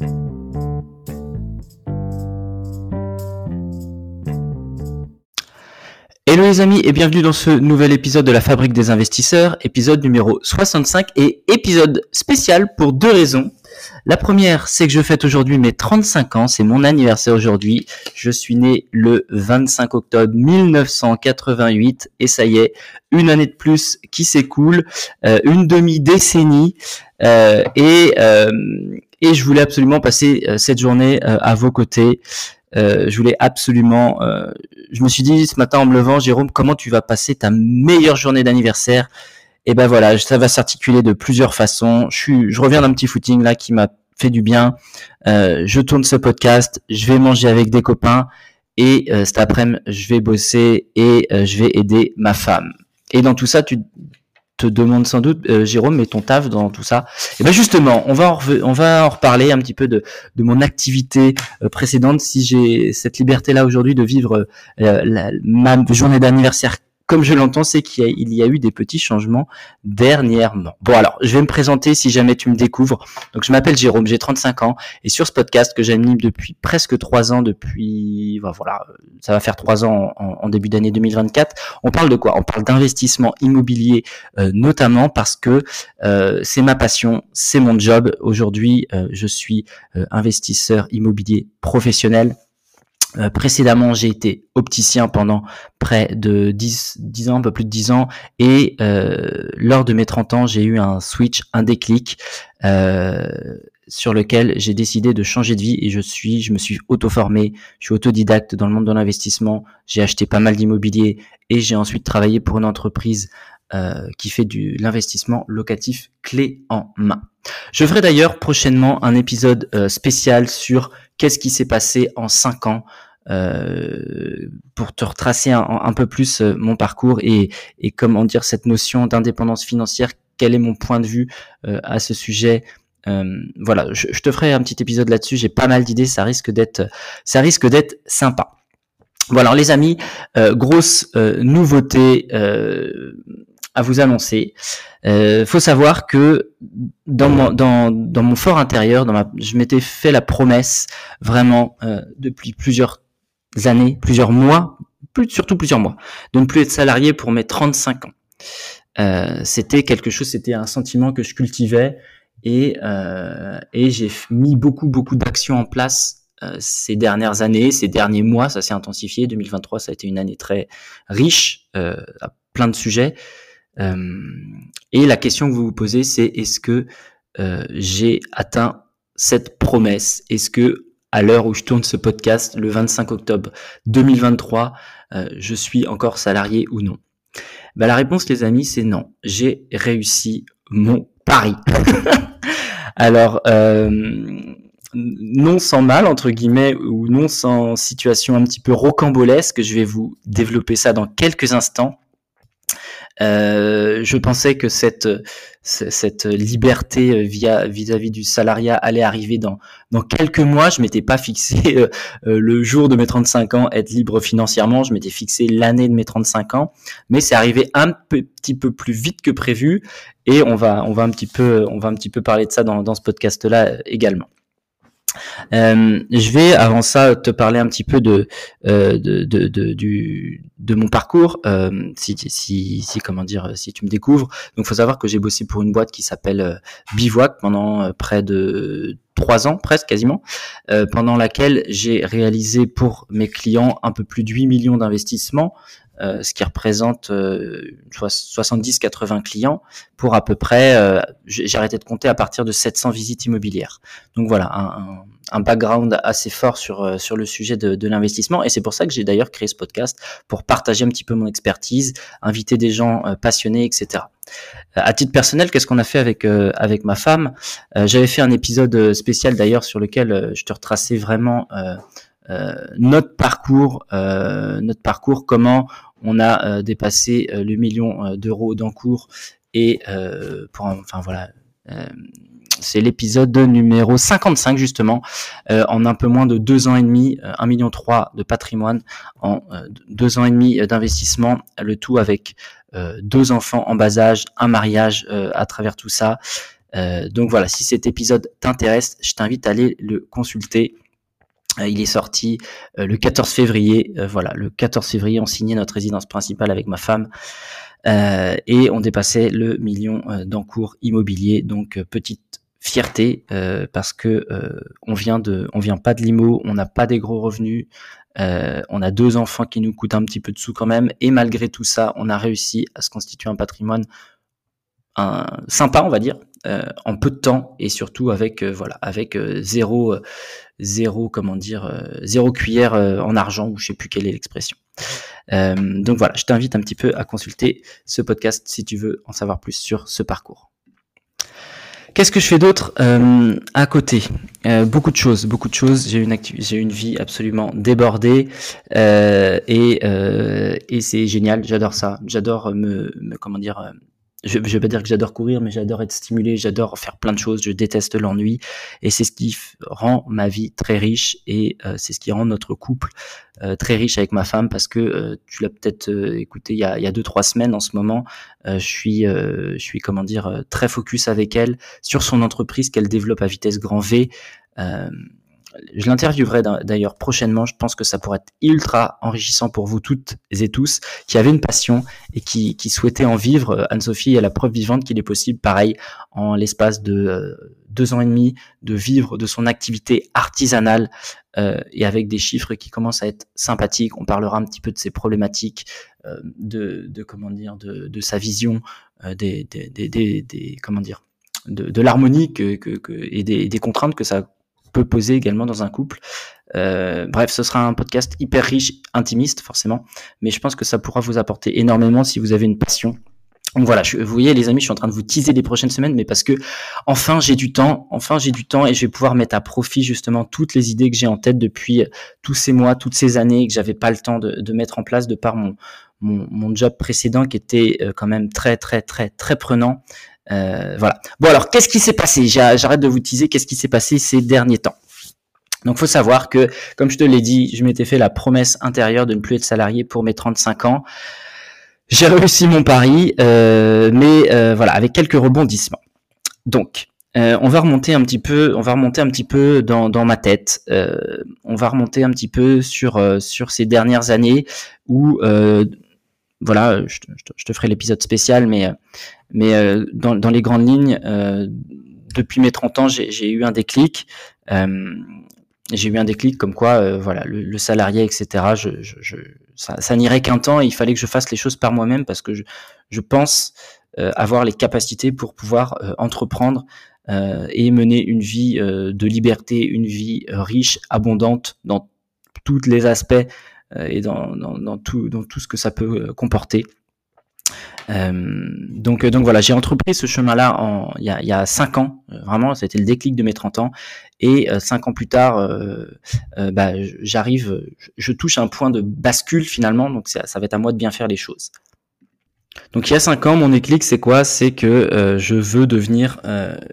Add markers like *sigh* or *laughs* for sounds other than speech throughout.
Hello les amis et bienvenue dans ce nouvel épisode de la Fabrique des investisseurs, épisode numéro 65 et épisode spécial pour deux raisons. La première, c'est que je fête aujourd'hui mes 35 ans, c'est mon anniversaire aujourd'hui. Je suis né le 25 octobre 1988 et ça y est, une année de plus qui s'écoule, euh, une demi-décennie euh, et, euh, et je voulais absolument passer cette journée à vos côtés. je voulais absolument, je me suis dit ce matin en me levant, Jérôme, comment tu vas passer ta meilleure journée d'anniversaire? Et ben voilà, ça va s'articuler de plusieurs façons. Je reviens d'un petit footing là qui m'a fait du bien. Euh, je tourne ce podcast, je vais manger avec des copains et euh, cet après-midi, je vais bosser et euh, je vais aider ma femme. Et dans tout ça, tu te demandes sans doute, euh, Jérôme, mais ton taf dans tout ça Et ben justement, on va en, on va en reparler un petit peu de, de mon activité euh, précédente. Si j'ai cette liberté-là aujourd'hui de vivre euh, la, ma journée d'anniversaire comme je l'entends, c'est qu'il y, a eu des petits changements dernièrement. Bon alors, je vais me présenter si jamais tu me découvres. Donc je m'appelle Jérôme, j'ai 35 ans et sur ce podcast que j'anime depuis presque trois ans, depuis voilà, ça va faire trois ans en, début d'année 2024. On parle de quoi? On parle d'investissement immobilier euh, notamment parce que euh, c'est ma passion, c'est mon job. Aujourd'hui, euh, je suis investisseur immobilier professionnel euh, précédemment, j'ai été opticien pendant près de 10, 10 ans, un peu plus de 10 ans, et euh, lors de mes 30 ans, j'ai eu un switch, un déclic, euh, sur lequel j'ai décidé de changer de vie et je suis, je me suis auto-formé, je suis autodidacte dans le monde de l'investissement, j'ai acheté pas mal d'immobilier et j'ai ensuite travaillé pour une entreprise euh, qui fait du l'investissement locatif clé en main. Je ferai d'ailleurs prochainement un épisode euh, spécial sur qu'est-ce qui s'est passé en cinq ans euh, pour te retracer un, peu plus euh, mon parcours et, et, comment dire cette notion d'indépendance financière. Quel est mon point de vue euh, à ce sujet Voilà, je, je, te ferai un petit épisode là-dessus. J'ai pas mal d'idées. Ça risque d'être, ça risque d'être sympa. Voilà, les amis, grosse nouveauté à vous annoncer. Euh, faut savoir que dans mon, dans, dans mon fort intérieur, dans ma, je m'étais fait la promesse vraiment euh, depuis plusieurs années, plusieurs mois, plus, surtout plusieurs mois, de ne plus être salarié pour mes 35 ans. Euh, c'était quelque chose, c'était un sentiment que je cultivais et, euh, et j'ai mis beaucoup beaucoup d'actions en place euh, ces dernières années, ces derniers mois, ça s'est intensifié. 2023, ça a été une année très riche euh, à plein de sujets. Euh, et la question que vous vous posez, c'est est-ce que euh, j'ai atteint cette promesse? Est-ce que à l'heure où je tourne ce podcast, le 25 octobre 2023, euh, je suis encore salarié ou non? Ben, La réponse, les amis, c'est non. J'ai réussi mon pari. *laughs* Alors, non sans mal, entre guillemets, ou non sans situation un petit peu rocambolesque, je vais vous développer ça dans quelques instants. Euh, je pensais que cette cette liberté euh, via vis-à-vis du salariat allait arriver dans dans quelques mois. Je m'étais pas fixé euh, le jour de mes 35 ans être libre financièrement. Je m'étais fixé l'année de mes 35 ans, mais c'est arrivé un petit peu plus vite que prévu. Et on va on va un petit peu on va un petit peu parler de ça dans dans ce podcast là également. Euh, je vais avant ça te parler un petit peu de euh, de, de, du, de mon parcours. Euh, si, si, si comment dire, si tu me découvres, donc faut savoir que j'ai bossé pour une boîte qui s'appelle euh, Bivouac pendant euh, près de trois ans, presque quasiment, pendant laquelle j'ai réalisé pour mes clients un peu plus de 8 millions d'investissements euh, ce qui représente 70-80 euh, clients pour à peu près, euh, j'ai arrêté de compter à partir de 700 visites immobilières. Donc voilà, un, un, background assez fort sur sur le sujet de, de l'investissement et c'est pour ça que j'ai d'ailleurs créé ce podcast pour partager un petit peu mon expertise, inviter des gens passionnés, etc. À titre personnel, qu'est-ce qu'on a fait avec avec ma femme? J'avais fait un épisode spécial d'ailleurs sur lequel je te retraçais vraiment notre parcours, notre parcours, comment on a euh, dépassé euh, le million euh, d'euros d'encours et pour enfin voilà c'est l'épisode numéro 55 justement, en un peu moins de deux ans et demi, un million trois de patrimoine, en deux ans et demi d'investissement, le tout avec deux enfants en bas âge, un mariage à travers tout ça, donc voilà, si cet épisode t'intéresse, je t'invite à aller le consulter. Il est sorti le 14 février. voilà, le 14 février, on signait notre résidence principale avec ma femme. et on dépassait le million d'encours immobiliers. Donc petite fierté parce que on vient de, on vient pas de l'IMO, on n'a pas des gros revenus, euh, on a deux enfants qui nous coûtent un petit peu de sous quand même, et malgré tout ça, on a réussi à se constituer un patrimoine un, sympa, on va dire, euh, en peu de temps, et surtout avec euh, voilà, avec zéro, zéro, comment dire, zéro cuillère en argent, ou je sais plus quelle est l'expression. donc voilà, je t'invite un petit peu à consulter ce podcast si tu veux en savoir plus sur ce parcours. Qu'est-ce que je fais d'autre euh, à côté? Euh, Beaucoup de choses, beaucoup de choses. J'ai une j'ai une vie absolument débordée euh, et, et c'est génial. J'adore ça. J'adore me, me, comment dire je, je vais pas dire que j'adore courir, mais j'adore être stimulé, j'adore faire plein de choses, je déteste l'ennui, et c'est ce qui rend ma vie très riche, et euh, c'est ce qui rend notre couple euh, très riche avec ma femme, parce que euh, tu l'as peut-être écouté il y a, il y a deux trois semaines en ce moment, je suis, je suis comment dire très focus avec elle sur son entreprise qu'elle développe à vitesse grand V je l'interviewerai d'ailleurs prochainement. Je pense que ça pourrait être ultra enrichissant pour vous toutes et tous qui avez une passion et qui, qui souhaitaient en vivre. Anne-Sophie est la preuve vivante qu'il est possible, pareil, en l'espace de euh, deux ans et demi, de vivre de son activité artisanale euh, et avec des chiffres qui commencent à être sympathiques. On parlera un petit peu de ses problématiques, euh, de, de, comment dire, de, de sa vision, des, des, des, des, comment dire, de, de l'harmonie que, que, que, et des, des contraintes que ça peut poser également dans un couple. Euh, bref, ce sera un podcast hyper riche, intimiste forcément, mais je pense que ça pourra vous apporter énormément si vous avez une passion. Donc voilà, vous voyez les amis, je suis en train de vous teaser les prochaines semaines, mais parce que enfin j'ai du temps, enfin j'ai du temps et je vais pouvoir mettre à profit justement toutes les idées que j'ai en tête depuis tous ces mois, toutes ces années que j'avais pas le temps de, mettre en place de par mon, mon, mon job précédent qui était euh, quand même très très très très prenant. Euh, voilà. Bon alors, qu'est-ce qui s'est passé? J'arrête de vous teaser. Qu'est-ce qui s'est passé ces derniers temps? Donc, faut savoir que, comme je te l'ai dit, je m'étais fait la promesse intérieure de ne plus être salarié pour mes 35 ans. J'ai réussi mon pari, euh, mais euh, voilà, avec quelques rebondissements. Donc, on va remonter un petit peu, on va remonter un petit peu dans, dans ma tête. on va remonter un petit peu sur sur ces dernières années où voilà, je, je te ferai l'épisode spécial, mais mais euh, dans, les grandes lignes, euh, depuis mes 30 ans, j'ai eu un déclic. Euh, j'ai eu un déclic comme quoi, voilà, le, salarié, etc. Je, ça, n'irait qu'un temps. Et il fallait que je fasse les choses par moi-même parce que je pense avoir les capacités pour pouvoir entreprendre et mener une vie de liberté, une vie riche, abondante dans tous les aspects et dans, dans, dans, tout, dans tout ce que ça peut comporter. Euh, donc, donc voilà, j'ai entrepris ce chemin-là il, y a, a cinq ans. Euh, vraiment, c'était le déclic de mes 30 ans. Et euh, cinq ans plus tard, euh, bah, j'arrive, je touche un point de bascule finalement. Donc ça, ça va être à moi de bien faire les choses. Donc il y a cinq ans, mon déclic, c'est quoi? C'est que je veux devenir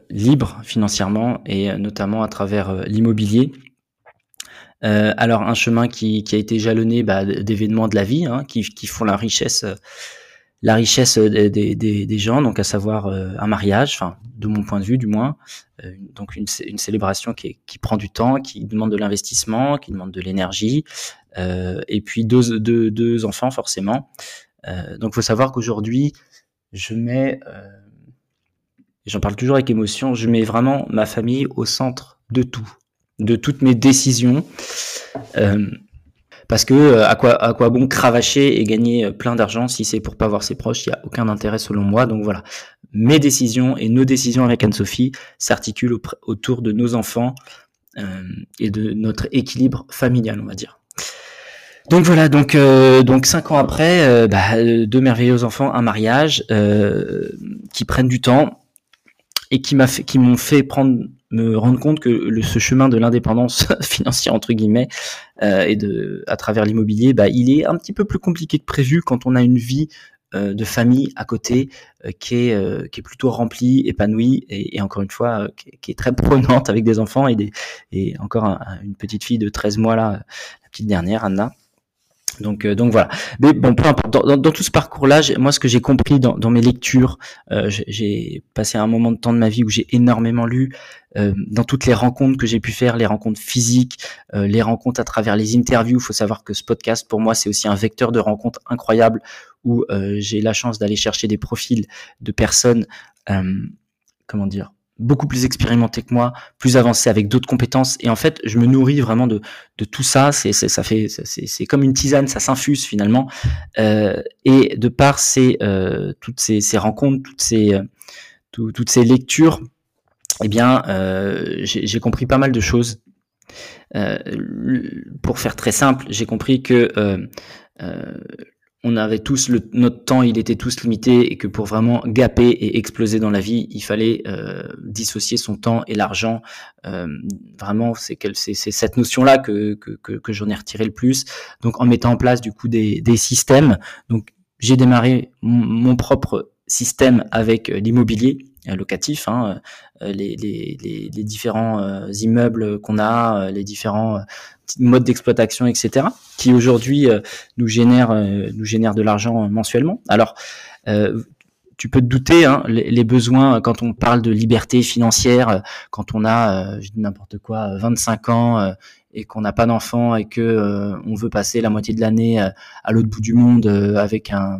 libre financièrement et notamment à travers l'immobilier. Alors un chemin qui, qui a été jalonné bah, d'événements de la vie, hein, qui, qui font la richesse la richesse des, des, des, gens, donc à savoir euh, un mariage, enfin de mon point de vue du moins, euh, donc une, une célébration qui, qui, prend du temps, qui demande de l'investissement, qui demande de l'énergie, euh, et puis deux, deux, deux enfants forcément. Euh, donc faut savoir qu'aujourd'hui, je mets, j'en parle toujours avec émotion, je mets vraiment ma famille au centre de tout, de toutes mes décisions. Euh, parce que euh, à quoi à quoi bon cravacher et gagner euh, plein d'argent si c'est pour pas voir ses proches, il y a aucun intérêt selon moi. Donc voilà, mes décisions et nos décisions avec Anne-Sophie s'articulent autour de nos enfants euh, et de notre équilibre familial, on va dire. Donc voilà, donc donc cinq ans après, bah, deux merveilleux enfants, un mariage qui prennent du temps et qui m'ont fait prendre me rendre compte que ce chemin de l'indépendance *laughs* financière entre guillemets euh, et de à travers l'immobilier, bah, il est un petit peu plus compliqué que prévu quand on a une vie euh, de famille à côté euh, qui est qui est plutôt remplie, épanouie et, encore une fois qui, qui, est très *laughs* prenante avec des enfants et des et encore une petite fille de 13 mois là, la petite dernière Anna. Donc, euh, donc voilà. Mais bon, peu importe. Dans, tout ce parcours-là, moi, ce que j'ai compris dans, mes lectures, euh, j'ai passé un moment de temps de ma vie où j'ai énormément lu. Euh, dans toutes les rencontres que j'ai pu faire, les rencontres physiques, euh, les rencontres à travers les interviews. Il faut savoir que ce podcast, pour moi, c'est aussi un vecteur de rencontres incroyable où euh, j'ai la chance d'aller chercher des profils de personnes, comment dire, beaucoup plus expérimenté que moi, plus avancé avec d'autres compétences. Et en fait, je me nourris vraiment de, tout ça. C'est, ça fait, c'est, comme une tisane, ça s'infuse finalement. Euh, et de par ces, euh, toutes ces, rencontres, toutes ces, euh, toutes ces lectures, eh bien, j'ai, compris pas mal de choses. Pour faire très simple, j'ai compris que on avait tous le, notre temps, il était tous limité et que pour vraiment gaper et exploser dans la vie, il fallait euh, dissocier son temps et l'argent. Euh, vraiment, c'est c'est cette notion-là que, que, que, j'en ai retiré le plus. Donc, en mettant en place du coup des, des systèmes. Donc, j'ai démarré mon propre système avec euh, l'immobilier locatif, hein, les, les, les, les, différents immeubles qu'on a, les différents modes d'exploitation, etc., qui aujourd'hui euh, nous génère euh, nous génère de l'argent mensuellement. Alors euh, tu peux te douter, hein, les, besoins quand on parle de liberté financière, quand on a, je dis n'importe quoi, 25 ans et qu'on n'a pas d'enfant et que on veut passer la moitié de l'année à l'autre bout du monde avec un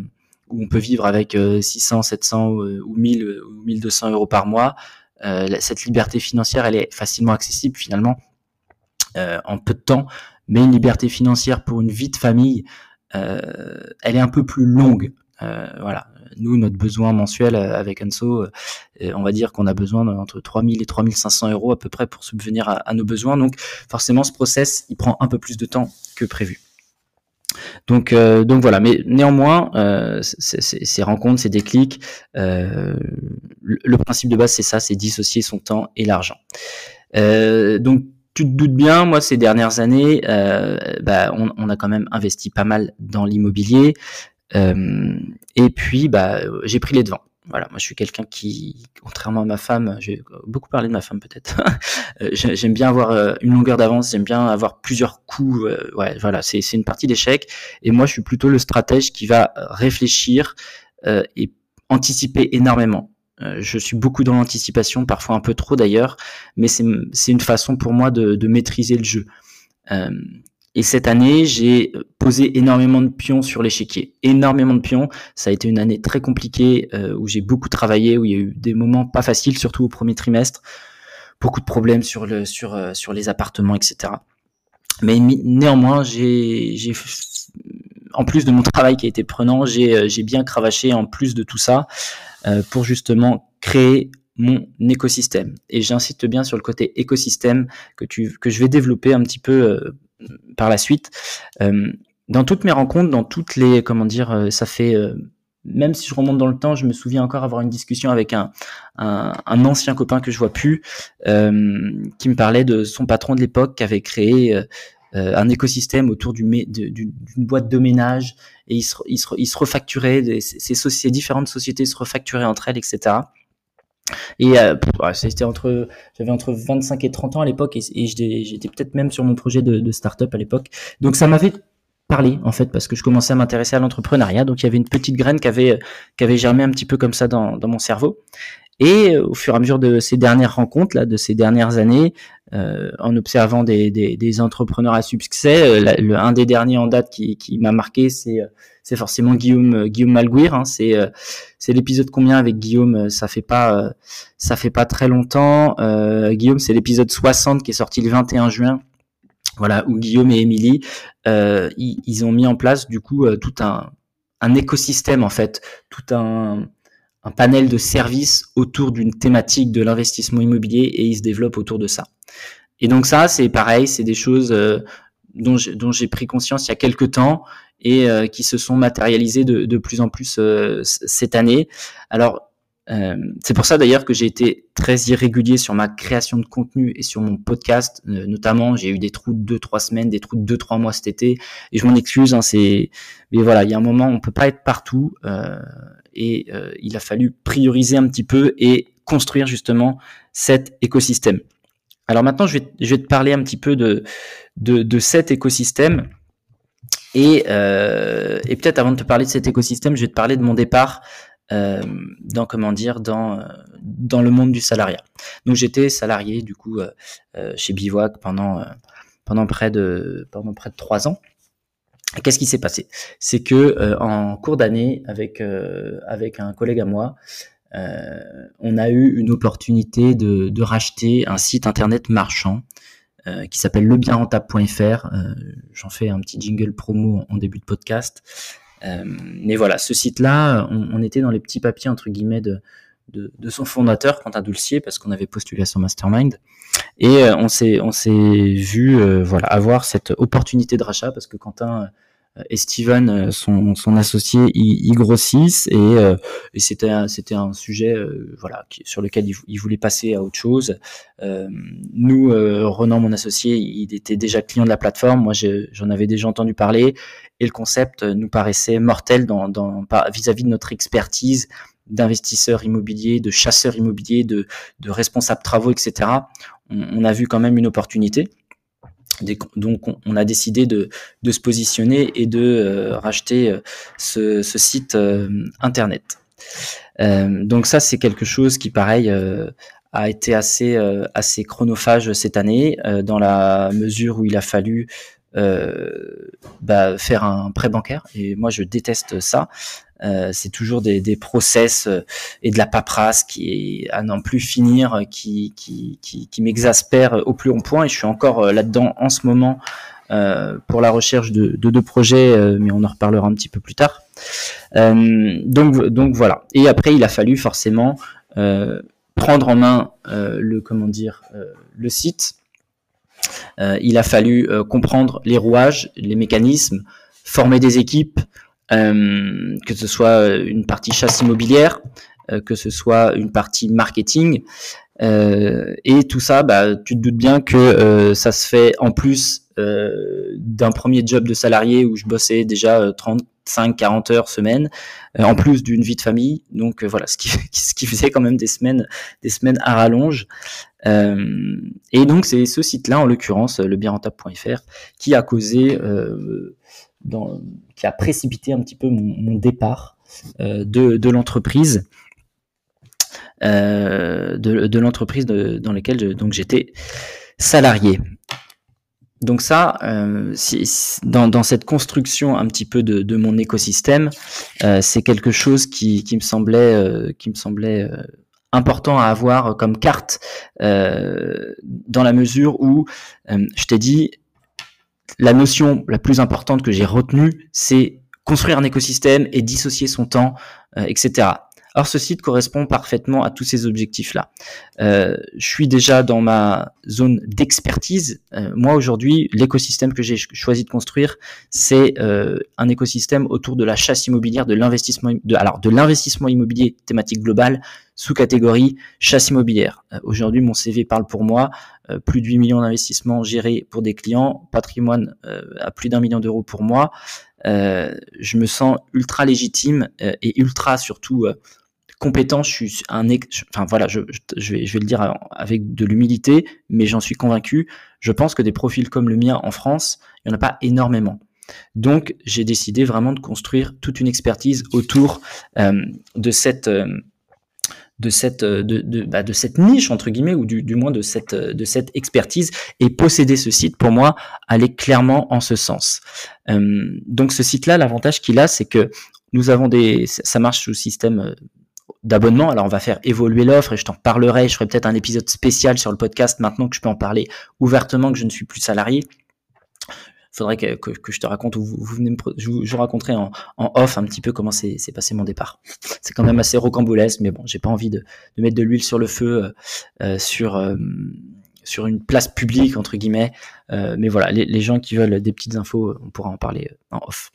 où on peut vivre avec 600, 700 ou 1000 ou 1200 euros par mois. cette liberté financière, elle est facilement accessible finalement euh, en peu de temps, mais une liberté financière pour une vie de famille, euh, elle est un peu plus longue. Euh, voilà, nous, notre besoin mensuel avec Anso, on va dire qu'on a besoin entre 3000 et 3500 euros à peu près pour subvenir à, nos besoins. Donc, forcément, ce process, il prend un peu plus de temps que prévu. Donc, donc voilà. Mais néanmoins, ces rencontres, ces déclics, le, principe de base, c'est ça, c'est dissocier son temps et l'argent. donc tu te doutes bien, moi ces dernières années, euh, bah, on, a quand même investi pas mal dans l'immobilier. Euh, et puis, bah, j'ai pris les devants. Voilà, moi je suis quelqu'un qui, contrairement à ma femme, j'ai beaucoup parlé de ma femme peut-être. *laughs* Euh, j'aime bien avoir une longueur d'avance, j'aime bien avoir plusieurs coups. ouais, voilà, c'est une partie d'échec. Et moi, je suis plutôt le stratège qui va réfléchir et anticiper énormément. Euh, je suis beaucoup dans l'anticipation, parfois un peu trop d'ailleurs, mais c'est une façon pour moi de, maîtriser le jeu. Euh, et cette année, j'ai posé énormément de pions sur l'échiquier, énormément de pions. Ça a été une année très compliquée euh, où j'ai beaucoup travaillé, où il y a eu des moments pas faciles, surtout au premier trimestre, beaucoup de problèmes sur le sur euh, sur les appartements, etc. Mais néanmoins, j'ai en plus de mon travail qui a été prenant, j'ai bien cravaché en plus de tout ça. Euh, pour justement créer mon écosystème. Et j'insiste bien sur le côté écosystème que, tu, que je vais développer un petit peu euh, par la suite. Euh, dans toutes mes rencontres, dans toutes les, comment dire, ça fait, même si je remonte dans le temps, je me souviens encore avoir une discussion avec un, un, ancien copain que je vois plus, qui me parlait de son patron de l'époque qui avait créé euh, un écosystème autour d'une boîte de ménage et ils se, ils se, ces, ces, différentes sociétés se refacturaient entre elles, etc. Et euh, c'était entre, j'avais entre 25 et 30 ans à l'époque et, et j'étais peut-être même sur mon projet de, de start-up à l'époque. Donc ça m'avait parlé en fait parce que je commençais à m'intéresser à l'entrepreneuriat. Donc il y avait une petite graine qui avait, qui avait germé un petit peu comme ça dans, dans mon cerveau. Et euh, au fur et à mesure de ces dernières rencontres, là, de ces dernières années, euh, en observant des, des, des, entrepreneurs à succès, euh, le, un des derniers en date qui, qui m'a marqué, c'est c'est forcément Guillaume Guillaume Malguir. Hein, c'est l'épisode combien avec Guillaume Ça fait pas ça fait pas très longtemps. Guillaume, c'est l'épisode 60 qui est sorti le 21 juin. Voilà, où Guillaume et Émilie, ils, ils, ont mis en place du coup tout un un écosystème en fait, tout un un panel de services autour d'une thématique de l'investissement immobilier et il se développe autour de ça. Et donc ça, c'est pareil, c'est des choses euh, dont j'ai pris conscience il y a quelques temps et euh, qui se sont matérialisées de, plus en plus euh, cette année. Alors, c'est pour ça d'ailleurs que j'ai été très irrégulier sur ma création de contenu et sur mon podcast, notamment. J'ai eu des trous de deux trois semaines, des trous de deux trois mois cet été, et je m'en excuse. Hein, c'est, mais voilà, il y a un moment, on peut pas être partout, et euh, il a fallu prioriser un petit peu et construire justement cet écosystème. Alors maintenant, je vais, je vais te parler un petit peu de, de, de cet écosystème Et, euh, et peut-être avant de te parler de cet écosystème, je vais te parler de mon départ euh, dans comment dire dans dans le monde du salariat. Donc j'étais salarié du coup euh, chez Bivouac pendant pendant près de pendant près de trois ans. Qu'est-ce qui s'est passé? C'est que en cours d'année avec avec un collègue à moi, on a eu une opportunité de, de racheter un site internet marchand euh, qui s'appelle lebienrentable.fr. Euh, j'en fais un petit jingle promo en début de podcast. Euh, mais voilà, ce site-là, on, était dans les petits papiers entre guillemets de, son fondateur, Quentin Dulcier, parce qu'on avait postulé à son mastermind. Et on s'est on s'est vu voilà avoir cette opportunité de rachat parce que Quentin et Steven, euh, son, son associé, ils, grossissent et, euh, et c'était un, c'était un sujet euh, voilà sur lequel il, voulait passer à autre chose. nous, Renan, mon associé, il était déjà client de la plateforme. Moi, j'en avais déjà entendu parler et le concept nous paraissait mortel dans vis-à-vis de notre expertise d'investisseurs immobiliers, de chasseurs immobiliers, de, de responsables travaux, etc. On, on a vu quand même une opportunité. Donc on a décidé de, se positionner et de euh, racheter euh, ce, site euh, internet. donc ça c'est quelque chose qui pareil a été assez assez chronophage cette année dans la mesure où il a fallu bah, faire un prêt bancaire et moi je déteste ça euh, c'est toujours des, des process euh, et de la paperasse qui est à n'en plus finir, euh, qui, qui, qui, qui m'exaspère au plus haut point. Et je suis encore là-dedans en ce moment euh, pour la recherche de, de deux projets, mais on en reparlera un petit peu plus tard. Euh, donc, donc voilà. Et après, il a fallu forcément prendre en main le comment dire le site. Il a fallu comprendre les rouages, les mécanismes, former des équipes, euh, que ce soit euh, une partie chasse immobilière, euh, que ce soit une partie marketing. et tout ça, bah, tu te doutes bien que ça se fait en plus d'un premier job de salarié où je bossais déjà 35, 40 heures semaine, en plus d'une vie de famille. Donc voilà, ce qui, *laughs* ce qui faisait quand même des semaines, des semaines à rallonge. Et donc c'est ce site-là, en l'occurrence, le bienrentable.fr, qui a causé dans, qui a précipité un petit peu mon, départ euh, de, l'entreprise. Euh, de, l'entreprise dans laquelle donc j'étais salarié. Donc ça, euh, dans, cette construction un petit peu de, mon écosystème, euh, c'est quelque chose qui, me semblait, euh, qui me semblait euh, important à avoir comme carte, dans la mesure où je t'ai dit, la notion la plus importante que j'ai retenue, c'est construire un écosystème et dissocier son temps, euh, etc. Or, ce site correspond parfaitement à tous ces objectifs-là. Euh, je suis déjà dans ma zone d'expertise. Euh, moi, aujourd'hui, l'écosystème que j'ai choisi de construire, c'est euh, un écosystème autour de la chasse immobilière, de l'investissement, de, alors de l'investissement immobilier thématique globale sous catégorie chasse immobilière. Euh, aujourd'hui, mon CV parle pour moi. Euh, plus de 8 millions d'investissements gérés pour des clients, patrimoine à plus d'un million d'euros pour moi. je me sens ultra légitime et ultra surtout compétent, je suis un, enfin voilà, je, je, vais, je vais le dire avec de l'humilité, mais j'en suis convaincu. Je pense que des profils comme le mien en France, il n'y en a pas énormément. Donc, j'ai décidé vraiment de construire toute une expertise autour euh, de cette euh, de cette de, de, bah, de, cette niche entre guillemets ou du, du, moins de cette de cette expertise et posséder ce site pour moi allait clairement en ce sens. Euh, donc ce site là, l'avantage qu'il a, c'est que nous avons des ça marche sous système euh, d'abonnement. Alors on va faire évoluer l'offre et je t'en parlerai. Je ferai peut-être un épisode spécial sur le podcast maintenant que je peux en parler ouvertement que je ne suis plus salarié. Faudrait que, que, je te raconte ou vous, venez me, je, vous, raconterai en, en, off un petit peu comment c'est passé mon départ. *laughs* C'est quand même assez rocambolesque, mais bon, j'ai pas envie de, de, mettre de l'huile sur le feu euh, euh sur euh, sur une place publique entre guillemets. Euh, mais voilà, les, gens qui veulent des petites infos, on pourra en parler euh, en off.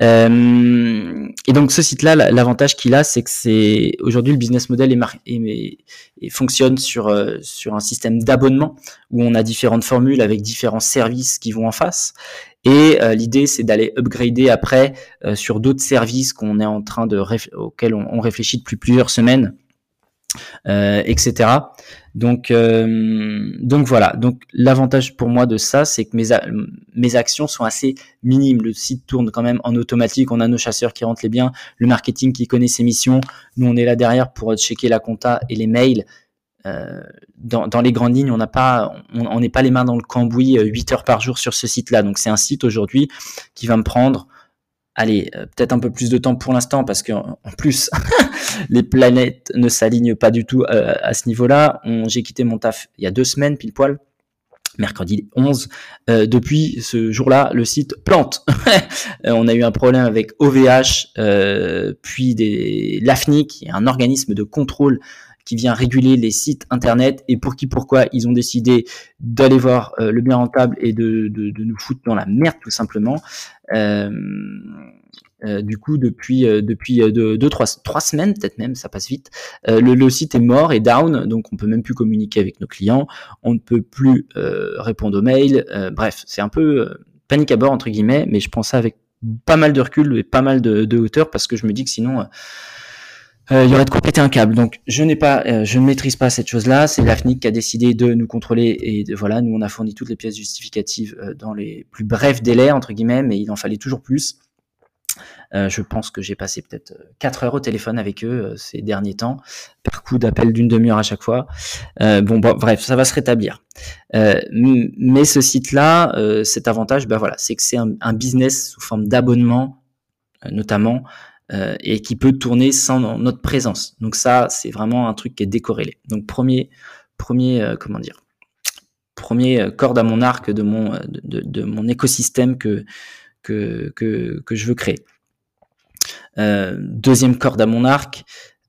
Euh, et donc ce site-là, l'avantage qu'il a, c'est que c'est aujourd'hui le business model est, fonctionne sur sur un système d'abonnement où on a différentes formules avec différents services qui vont en face. Et l'idée, c'est d'aller upgrader après sur d'autres services qu'on est en train de auxquels on, réfléchit depuis plusieurs semaines etc. Donc, euh, donc voilà. Donc l'avantage pour moi de ça, c'est que mes mes actions sont assez minimes. Le site tourne quand même en automatique. On a nos chasseurs qui rentrent les biens, le marketing qui connaît ses missions. Nous, on est là derrière pour checker la compta et les mails. Euh, dans, dans, les grandes lignes, on n'a pas, on n'est pas les mains dans le cambouis 8 heures par jour sur ce site-là. Donc c'est un site aujourd'hui qui va me prendre allez, euh, peut-être un peu plus de temps pour l'instant parce qu'en en plus, *laughs* les planètes ne s'alignent pas du tout euh, à ce niveau-là. J'ai quitté mon taf il y a deux semaines, pile poil, mercredi 11. Euh, depuis ce jour-là, le site plante. *laughs* on a eu un problème avec OVH, puis des l'AFNIC, un organisme de contrôle qui vient réguler les sites internet et pour qui pourquoi ils ont décidé d'aller voir le bien rentable et de, de, nous foutre dans la merde tout simplement. Euh, euh, du coup, depuis euh, depuis deux, deux, trois, trois semaines, peut-être même, ça passe vite. le, site est mort et down, donc on peut même plus communiquer avec nos clients, on ne peut plus répondre aux mails. bref, c'est un peu panique à bord entre guillemets, mais je prends ça avec pas mal de recul et pas mal de, hauteur parce que je me dis que sinon euh, il y aurait de quoi péter un câble. Donc je n'ai pas, euh, je ne maîtrise pas cette chose-là. C'est l'AFNIC qui a décidé de nous contrôler et voilà, nous on a fourni toutes les pièces justificatives euh, dans les plus brefs délais entre guillemets, mais il en fallait toujours plus. Je pense que j'ai passé peut-être 4 heures au téléphone avec eux ces derniers temps, par coup d'appel d'une demi-heure à chaque fois. bon, bref, ça va se rétablir. mais ce site-là, cet avantage, ben voilà, c'est que c'est un, business sous forme d'abonnement, notamment euh, et qui peut tourner sans notre présence. Donc ça, c'est vraiment un truc qui est décorrélé. Donc premier, premier, euh, comment dire, premier euh, corde à mon arc de mon, de, mon écosystème que, que, que, je veux créer. Euh, deuxième corde à mon arc,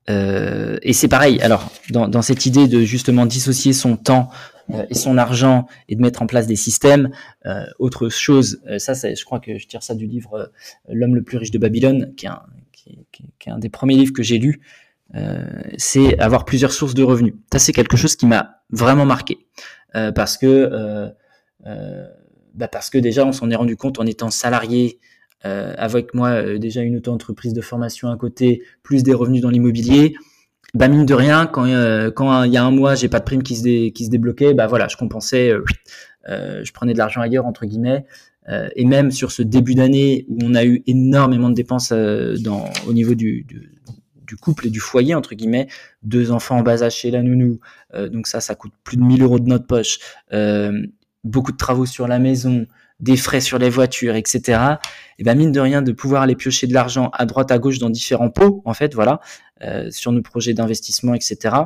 euh, et c'est pareil. Alors, dans, dans, cette idée de justement dissocier son temps et son argent et de mettre en place des systèmes, euh, autre chose, ça, je crois que je tire ça du livre L'homme le plus riche de Babylone, qui est un, qui, est un des premiers livres que j'ai lu, euh, c'est avoir plusieurs sources de revenus. Ça, c'est quelque chose qui m'a vraiment marqué euh, parce que euh, bah parce que déjà, on s'en est rendu compte en étant salarié avec moi déjà une auto-entreprise de formation à côté, plus des revenus dans l'immobilier. Bah mine de rien, quand quand il y a un mois, j'ai pas de prime qui se se débloquait, bah voilà, je compensais, je prenais de l'argent ailleurs entre guillemets. Euh, et même sur ce début d'année où on a eu énormément de dépenses euh, au niveau du, couple et du foyer, entre guillemets, deux enfants en bas âge chez la nounou, euh, donc ça, ça coûte plus de 1000 euros de notre poche, beaucoup de travaux sur la maison, des frais sur les voitures, etc. Et ben mine de rien, de pouvoir aller piocher de l'argent à droite, à gauche dans différents pots, en fait, voilà, sur nos projets d'investissement, etc.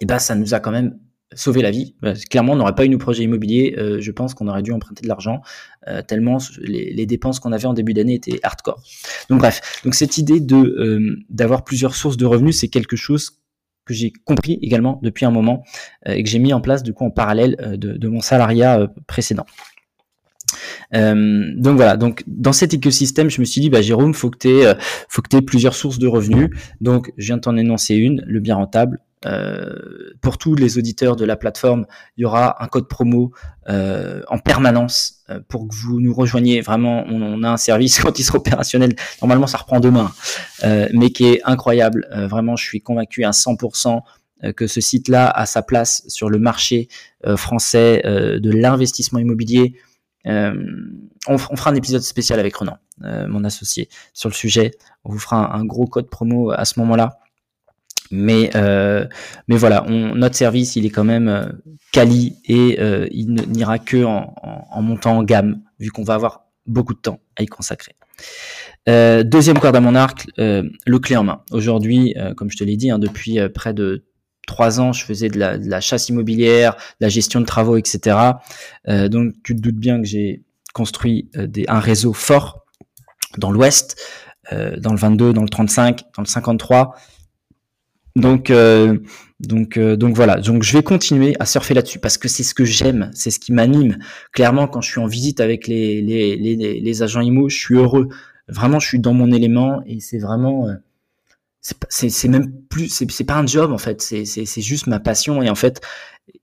Et ben ça nous a quand même sauver la vie. Bah, clairement, on n'aurait pas eu nos projets immobiliers. Euh, je pense qu'on aurait dû emprunter de l'argent euh, tellement les, dépenses qu'on avait en début d'année étaient hardcore. Donc bref, donc cette idée de euh, d'avoir plusieurs sources de revenus, c'est quelque chose que j'ai compris également depuis un moment et que j'ai mis en place du coup en parallèle de mon salariat précédent. Euh, donc voilà, donc dans cet écosystème, je me suis dit, bah Jérôme, faut que tu aies, faut que aies plusieurs sources de revenus. Donc je viens de t'en énoncer une, le bien rentable, euh, pour tous les auditeurs de la plateforme, il y aura un code promo euh, en permanence euh, pour que vous nous rejoigniez. Vraiment, on, a un service *laughs* quand il sera opérationnel. Normalement, ça reprend demain, mais qui est incroyable. vraiment, je suis convaincu à 100% que ce site-là a sa place sur le marché français de l'investissement immobilier. On, on, fera un épisode spécial avec Renan, mon associé, sur le sujet. On vous fera un gros code promo à ce moment-là. Mais, euh, mais voilà, notre service, il est quand même euh, quali et euh, il n'ira que en, montant en gamme, vu qu'on va avoir beaucoup de temps à y consacrer. Euh, deuxième corde à mon arc, euh, le clé en main. Aujourd'hui, euh, comme je te l'ai dit, hein, depuis près de trois ans, je faisais de la, de la, chasse immobilière, de la gestion de travaux, etc. donc tu te doutes bien que j'ai construit des, un réseau fort dans l'Ouest, dans le 22, dans le 35, dans le 53 donc, euh, donc, euh, donc voilà. Donc, je vais continuer à surfer là-dessus parce que c'est ce que j'aime, c'est ce qui m'anime. Clairement, quand je suis en visite avec les, les, les, les, agents IMO, je suis heureux. Vraiment, je suis dans mon élément et c'est vraiment. Euh, c'est même plus. C'est pas un job en fait. C'est juste ma passion et en fait.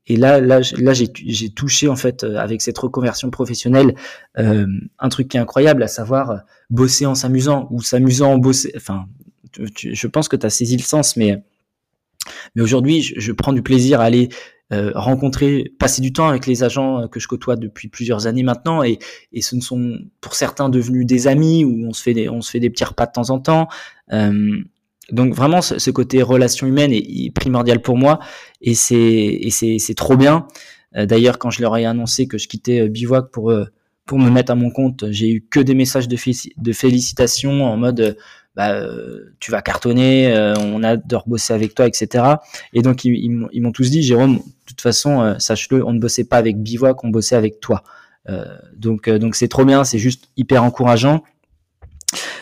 Et là, là, là, j'ai touché en fait avec cette reconversion professionnelle euh, un truc qui est incroyable, à savoir bosser en s'amusant ou s'amusant en bosser. Enfin, je pense que tu as saisi le sens, mais mais aujourd'hui, je, prends du plaisir à aller rencontrer, passer du temps avec les agents que je côtoie depuis plusieurs années maintenant, et, et ce ne sont pour certains devenus des amis où on se fait des, on se fait des petits repas de temps en temps. Donc vraiment, ce, côté relation humaine est, primordial pour moi, et c'est trop bien. D'ailleurs, quand je leur ai annoncé que je quittais Bivouac pour pour me mettre à mon compte, j'ai eu que des messages de, de félicitations en mode bah, euh, tu vas cartonner, euh, on adore bosser avec toi, etc. Et donc ils, m'ont tous dit, Jérôme, de toute façon, euh, sache-le, on ne bossait pas avec Bivouac, on bossait avec toi. donc donc c'est trop bien, c'est juste hyper encourageant.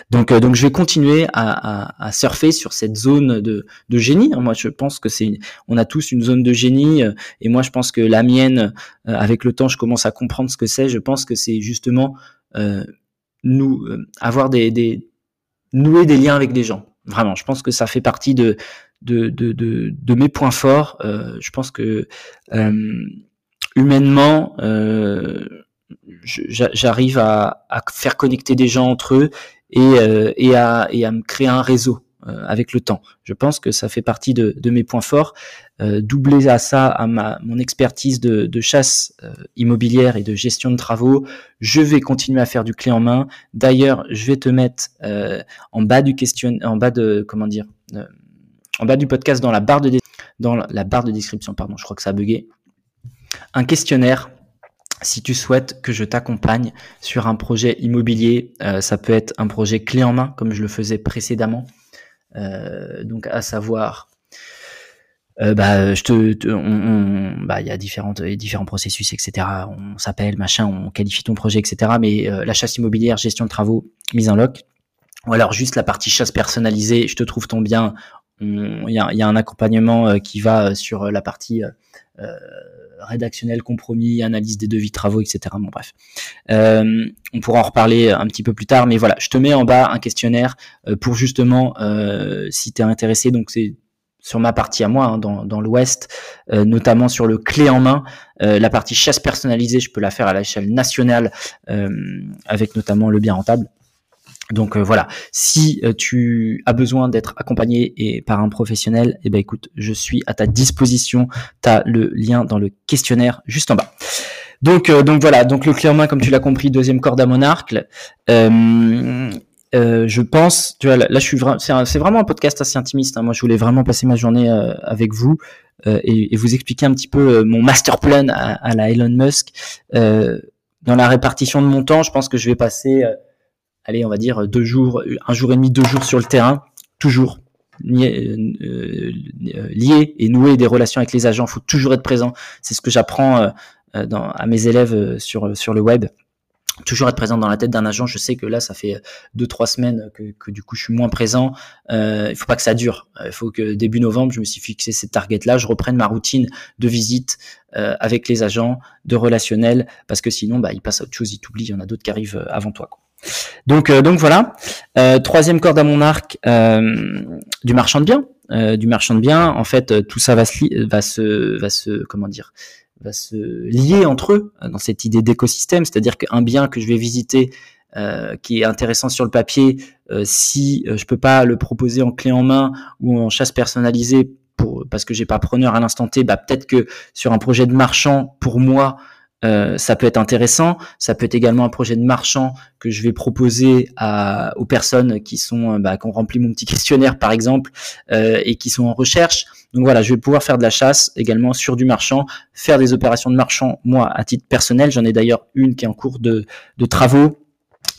Donc, donc je vais continuer à, surfer sur cette zone de, génie. Moi, je pense que c'est, on a tous une zone de génie, et moi, je pense que la mienne, avec le temps, je commence à comprendre ce que c'est. Je pense que c'est justement nous avoir des, nouer des liens avec des gens. Vraiment, je pense que ça fait partie de de, de, de, mes points forts. Euh, je pense que euh, humainement, euh, j'arrive à, à, faire connecter des gens entre eux et, euh, et, à, et à me créer un réseau. Euh, avec le temps. Je pense que ça fait partie de, mes points forts. Euh, à ça à ma mon expertise de, chasse euh, immobilière et de gestion de travaux, je vais continuer à faire du clé en main. D'ailleurs, je vais te mettre en bas du question, en bas de comment dire, en bas du podcast dans la barre de dans la barre de description, pardon, je crois que ça a bugué, un questionnaire si tu souhaites que je t'accompagne sur un projet immobilier, ça peut être un projet clé en main comme je le faisais précédemment. Euh, donc à savoir euh, bah, je te, on, bah, il y a différentes, différents processus, etc. On s'appelle, machin, on qualifie ton projet, etc. Mais euh, la chasse immobilière, gestion de travaux, mise en loc, ou alors juste la partie chasse personnalisée, je te trouve ton bien. Il y a, y a, un accompagnement qui va sur la partie rédactionnel, compromis, analyse des devis travaux, etc. Bon bref, euh, on pourra en reparler un petit peu plus tard, mais voilà, je te mets en bas un questionnaire euh, pour justement, euh, si tu es intéressé, donc c'est sur ma partie à moi, hein, dans, dans l'Ouest, notamment sur le clé en main, la partie chasse personnalisée, je peux la faire à l'échelle nationale, avec notamment le bien rentable. Donc euh, voilà, si euh, tu as besoin d'être accompagné et par un professionnel, eh ben écoute, je suis à ta disposition. Tu as le lien dans le questionnaire juste en bas. Donc euh, donc voilà, donc le clé en main comme tu l'as compris, deuxième corde à mon arc. je pense, tu vois, là, je suis vraiment, c'est vraiment un podcast assez intimiste. Hein. Moi, je voulais vraiment passer ma journée avec vous et, et, vous expliquer un petit peu mon master plan à, à la Elon Musk. dans la répartition de mon temps, je pense que je vais passer allez, on va dire deux jours, un jour et demi, deux jours sur le terrain, toujours lié, euh, lié et nouer des relations avec les agents. Il faut toujours être présent. C'est ce que j'apprends euh, à mes élèves euh, sur le web. Toujours être présent dans la tête d'un agent. Je sais que là, ça fait deux trois semaines que, du coup je suis moins présent. Euh, il faut pas que ça dure. Il faut que début novembre, je me suis fixé cette target-là. Je reprenne ma routine de visite avec les agents, de relationnel, parce que sinon, bah, il passe à autre chose, il t'oublie. Il y en a d'autres qui arrivent avant toi. Donc, euh, donc voilà. Euh, troisième corde à mon arc euh, du marchand de biens. du marchand de biens, en fait, tout ça va se, va se, va se, comment dire, va se lier entre eux dans cette idée d'écosystème. C'est-à-dire qu'un bien que je vais visiter qui est intéressant sur le papier, si je peux pas le proposer en clé en main ou en chasse personnalisée pour, parce que j'ai pas preneur à l'instant T, bah peut-être que sur un projet de marchand, pour moi, euh, ça peut être intéressant. Ça peut être également un projet de marchand que je vais proposer à, aux personnes qui sont, euh, bah, qui ont rempli mon petit questionnaire par exemple euh, et qui sont en recherche. Donc voilà, je vais pouvoir faire de la chasse également sur du marchand, faire des opérations de marchand moi à titre personnel. J'en ai d'ailleurs une qui est en cours de, de travaux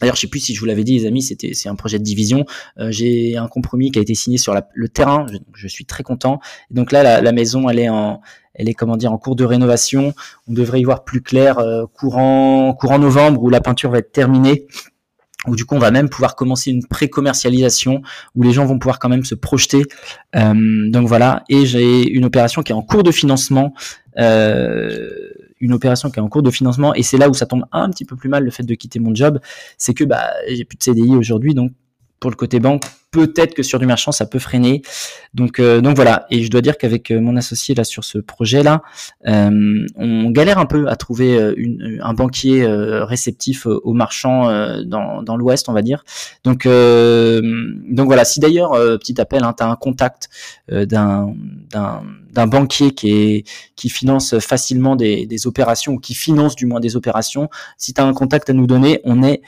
D'ailleurs, je sais plus si je vous l'avais dit, les amis, c'était c'est un projet de division. Euh, j'ai un compromis qui a été signé sur le terrain. Je, je, suis très content. Et donc là, la, la, maison, elle est en, elle est comment dire, en cours de rénovation. On devrait y voir plus clair euh, courant courant novembre où la peinture va être terminée. Où du coup, on va même pouvoir commencer une pré-commercialisation où les gens vont pouvoir quand même se projeter. Euh, donc voilà. Et j'ai une opération qui est en cours de financement. Euh, une opération qui est en cours de financement et c'est là où ça tombe un petit peu plus mal le fait de quitter mon job, c'est que bah j'ai plus de CDI aujourd'hui donc pour le côté banque, peut-être que sur du marchand ça peut freiner. Donc euh, donc voilà. Et je dois dire qu'avec euh, mon associé là sur ce projet là, euh, on galère un peu à trouver une, un banquier réceptif aux marchands dans, dans l'Ouest, on va dire. Donc donc voilà. Si d'ailleurs petit appel, hein, tu as un contact d'un d'un banquier qui qui finance facilement des, des opérations ou qui finance du moins des opérations, si tu as un contact à nous donner, on est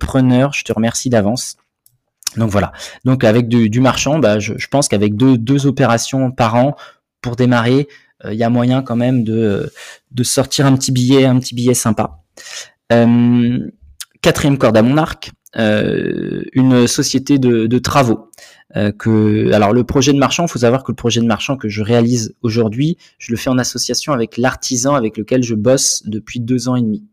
preneur. Je te remercie d'avance. Donc voilà. Donc avec du, marchand, bah, je, pense qu'avec deux, deux opérations par an pour démarrer, euh, il y a moyen quand même de, sortir un petit billet, un petit billet sympa. Euh, quatrième corde à mon arc, euh, une société de, travaux. que alors le projet de marchand, il faut savoir que le projet de marchand que je réalise aujourd'hui, je le fais en association avec l'artisan avec lequel je bosse depuis deux ans et demi.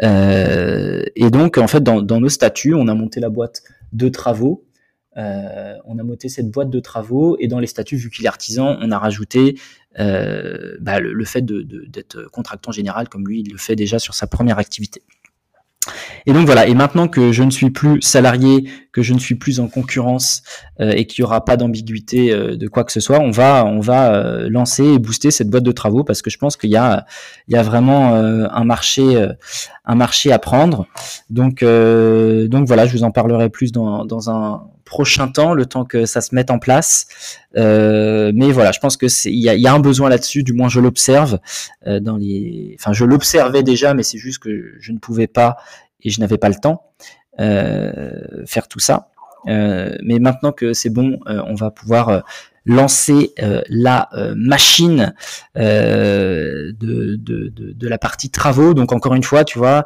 et donc en fait dans, dans nos statuts, on a monté la boîte de travaux. Euh, on a monté cette boîte de travaux et dans les statuts, vu qu'il est artisan, on a rajouté euh, bah, le, fait d'être contractant général comme lui, il le fait déjà sur sa première activité. Et donc voilà, et maintenant que je ne suis plus salarié, que je ne suis plus en concurrence euh, et qu'il n'y aura pas d'ambiguïté de quoi que ce soit, on va on va lancer et booster cette boîte de travaux parce que je pense qu'il y a il y a vraiment un marché un marché à prendre. Donc donc voilà, je vous en parlerai plus dans dans un prochain temps, le temps que ça se mette en place. Euh, mais voilà, je pense que il y a, un besoin là-dessus, du moins je l'observe euh, dans les. Enfin, je l'observais déjà, mais c'est juste que je ne pouvais pas et je n'avais pas le temps euh, faire tout ça. mais maintenant que c'est bon, on va pouvoir lancer la machine de, de, de, de, la partie travaux. Donc encore une fois, tu vois,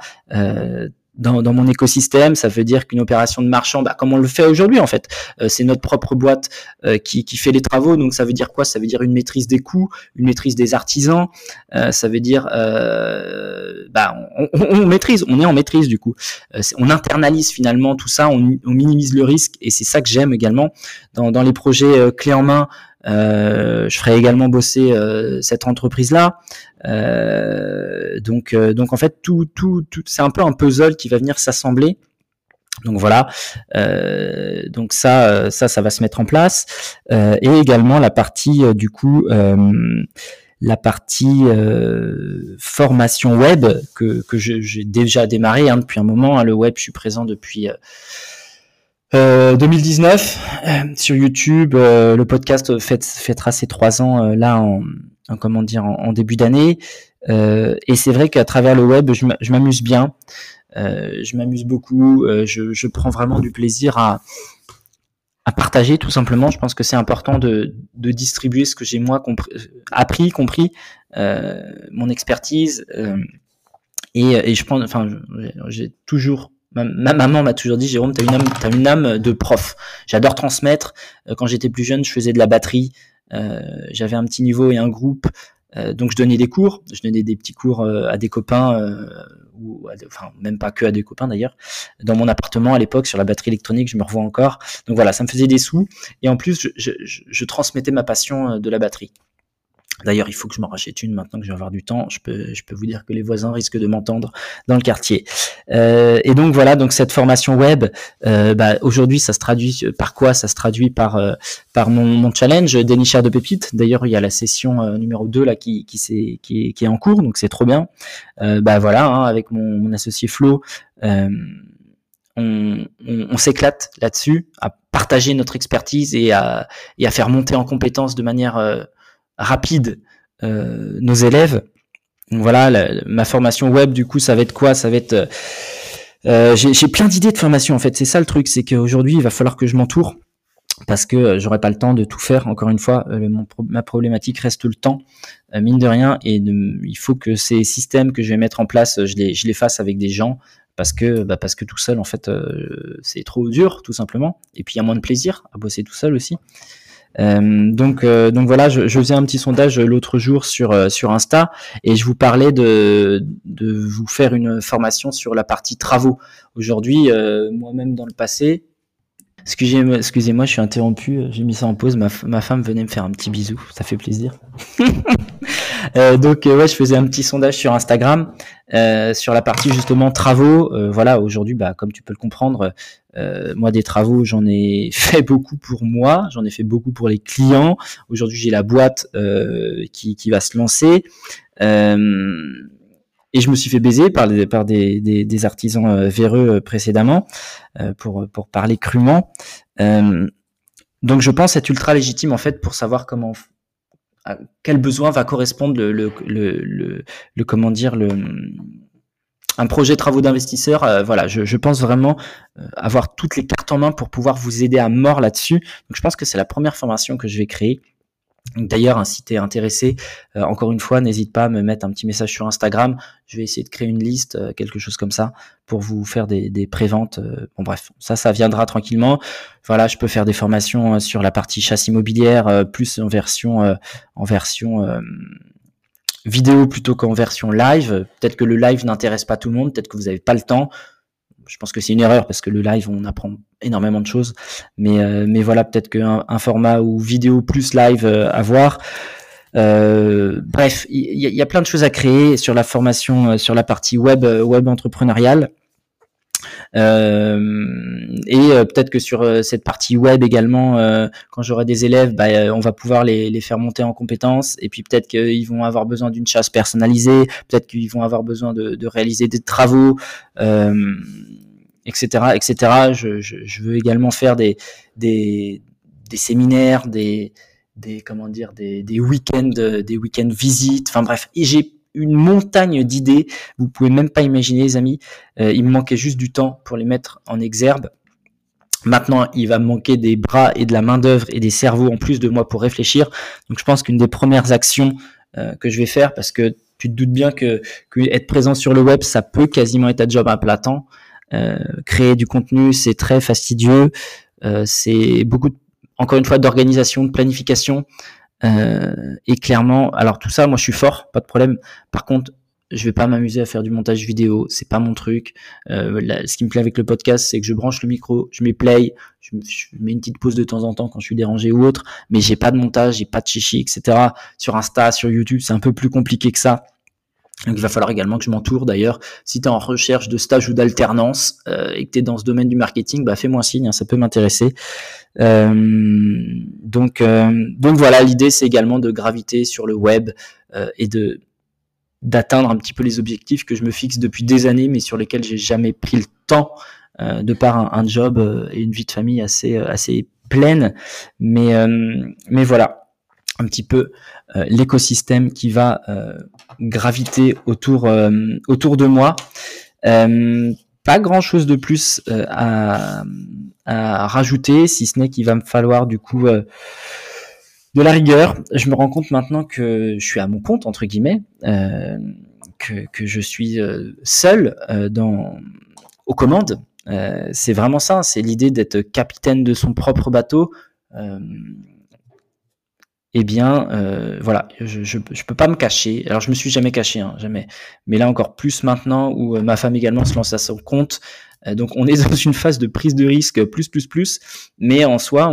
dans, dans, mon écosystème, ça veut dire qu'une opération de marchand, bah, comme on le fait aujourd'hui en fait, euh, c'est notre propre boîte euh, qui, qui, fait les travaux. Donc ça veut dire quoi? Ça veut dire une maîtrise des coûts, une maîtrise des artisans. Euh, ça veut dire, bah, on, on, maîtrise, on est en maîtrise du coup. on internalise finalement tout ça, on, on minimise le risque et c'est ça que j'aime également dans, dans les projets clés en main. Euh, je ferai également bosser euh, cette entreprise-là. Euh, donc, donc en fait, tout, tout, tout c'est un peu un puzzle qui va venir s'assembler. Donc voilà, donc ça, ça, ça va se mettre en place, et également la partie du coup, la partie formation web que, que j'ai déjà démarré hein, depuis un moment. Hein, le web, je suis présent depuis 2019 euh, euh, sur YouTube, euh, le podcast fait, fêtera ses trois ans là en, comment dire en, début d'année. et c'est vrai qu'à travers le web, je m'amuse bien. je m'amuse beaucoup. Je, je, prends vraiment du plaisir à, à partager tout simplement. Je pense que c'est important de, de, distribuer ce que j'ai moi compris, appris, compris, mon expertise. et, et je pense, enfin, j'ai toujours Ma, maman m'a toujours dit, Jérôme, t'as une une âme de prof. J'adore transmettre. Euh, quand j'étais plus jeune, je faisais de la batterie. Euh, j'avais un petit niveau et un groupe. Euh, donc je donnais des cours. Je donnais des petits cours à des copains, ou enfin même pas que à des copains d'ailleurs. Dans mon appartement à l'époque sur la batterie électronique, je me revois encore. Donc voilà, ça me faisait des sous. Et en plus, je transmettais ma passion de la batterie. D'ailleurs, il faut que je m'en rachète une maintenant que je vais avoir du temps. Je peux, je peux vous dire que les voisins risquent de m'entendre dans le quartier. Euh, et donc voilà, donc cette formation web, euh, bah, aujourd'hui, ça se traduit par quoi? Ça se traduit par euh, par mon, mon challenge dénicheur de pépites. D'ailleurs, il y a la session euh, numéro 2 là qui qui, est, qui, est, qui est en cours, donc c'est trop bien. Euh, bah voilà, hein, avec mon, associé Flo. Euh, on, on, s'éclate là-dessus, à partager notre expertise et à, et à faire monter en compétences de manière rapide euh, nos élèves. voilà, ma formation web, du coup, ça va être quoi? Ça va être euh, euh j'ai plein d'idées de formation en fait. C'est ça le truc, c'est qu'aujourd'hui, il va falloir que je m'entoure parce que euh, j'aurai pas le temps de tout faire. Encore une fois, ma problématique reste le temps, mine de rien, et il faut que ces systèmes que je vais mettre en place, je les, je les fasse avec des gens parce que bah parce que tout seul en fait c'est trop dur tout simplement et puis il y a moins de plaisir à bosser tout seul aussi euh, donc, euh, donc voilà, je, je, faisais un petit sondage l'autre jour sur euh, sur Insta et je vous parlais de de vous faire une formation sur la partie travaux. Aujourd'hui, moi-même dans le passé, Excusez-moi, excusez-moi, je suis interrompu. J'ai mis ça en pause. Ma, ma, femme venait me faire un petit bisou. Ça fait plaisir. *laughs* Euh, donc ouais, je faisais un petit sondage sur Instagram sur la partie justement travaux. voilà, aujourd'hui, bah, comme tu peux le comprendre, moi des travaux, j'en ai *laughs* fait beaucoup pour moi, j'en ai fait beaucoup pour les clients. Aujourd'hui, j'ai la boîte qui, qui va se lancer. et je me suis fait baiser par, des, par des, des, artisans véreux précédemment, pour, pour parler crûment. Donc je pense être ultra légitime en fait pour savoir comment à quel besoin va correspondre le, le, le, comment dire le un projet travaux d'investisseur. Euh, voilà, je, pense vraiment euh, avoir toutes les cartes en main pour pouvoir vous aider à mort là-dessus. Donc je pense que c'est la première formation que je vais créer. D'ailleurs, hein, si tu es intéressé, euh, encore une fois, n'hésite pas à me mettre un petit message sur Instagram. Je vais essayer de créer une liste, quelque chose comme ça, pour vous faire des, des préventes. Euh, bon bref, ça, ça viendra tranquillement. Voilà, je peux faire des formations sur la partie chasse immobilière, plus en version, en version vidéo plutôt qu'en version live. Peut-être que le live n'intéresse pas tout le monde, peut-être que vous n'avez pas le temps je pense que c'est une erreur parce que le live, on apprend énormément de choses. Mais, euh, mais voilà, peut-être qu'un un format ou vidéo plus live euh, à voir. Euh, bref, il y, a plein de choses à créer sur la formation, sur la partie web, web entrepreneuriale. Euh, et euh, peut-être que sur euh, cette partie web également, quand j'aurai des élèves, bah, on va pouvoir les, les, faire monter en compétences. Et puis peut-être qu'ils vont avoir besoin d'une chasse personnalisée, peut-être qu'ils vont avoir besoin de, réaliser des travaux, etc., etc. Je, veux également faire des, des, séminaires, des, des comment dire, des, des week-ends, des week-ends visites. Enfin bref, j'ai une montagne d'idées. Vous pouvez même pas imaginer, les amis. Euh, il me manquait juste du temps pour les mettre en exergue. Maintenant, il va me manquer des bras et de la main d'œuvre et des cerveaux en plus de moi pour réfléchir. Donc, je pense qu'une des premières actions euh, que je vais faire, parce que tu te doutes bien que, être présent sur le web, ça peut quasiment être un job à plat temps. Euh, créer du contenu, c'est très fastidieux. c'est beaucoup, encore une fois, d'organisation, de planification. Euh, et clairement, alors tout ça, moi je suis fort, pas de problème. Par contre, je vais pas m'amuser à faire du montage vidéo, c'est pas mon truc. Euh, ce qui me plaît avec le podcast, c'est que je branche le micro, je mets play, je, mets une petite pause de temps en temps quand je suis dérangé ou autre, mais j'ai pas de montage, j'ai pas de chichi, etc. Sur Insta, sur YouTube, c'est un peu plus compliqué que ça. Donc il va falloir également que je m'entoure. D'ailleurs, si tu es en recherche de stage ou d'alternance euh, et que tu es dans ce domaine du marketing, bah fais-moi signe, hein, ça peut m'intéresser. Euh, donc, euh, donc voilà, l'idée c'est également de graviter sur le web euh, et de d'atteindre un petit peu les objectifs que je me fixe depuis des années, mais sur lesquels j'ai jamais pris le temps euh, de par un, un, job et une vie de famille assez assez pleine. Mais mais voilà, un petit peu euh, l'écosystème qui va euh, graviter autour euh, autour de moi. pas grand chose de plus à, à, rajouter, si ce n'est qu'il va me falloir du coup de la rigueur. Je me rends compte maintenant que je suis à mon compte entre guillemets, que, que je suis seul dans aux commandes. c'est vraiment ça, c'est l'idée d'être capitaine de son propre bateau eh bien, euh, voilà, je, je, peux pas me cacher. Alors, je me suis jamais caché, hein, jamais. Mais là, encore plus maintenant où euh, ma femme également se lance à son compte. Euh, donc, on est *laughs* dans une phase de prise de risque plus, plus, plus. Mais en soi,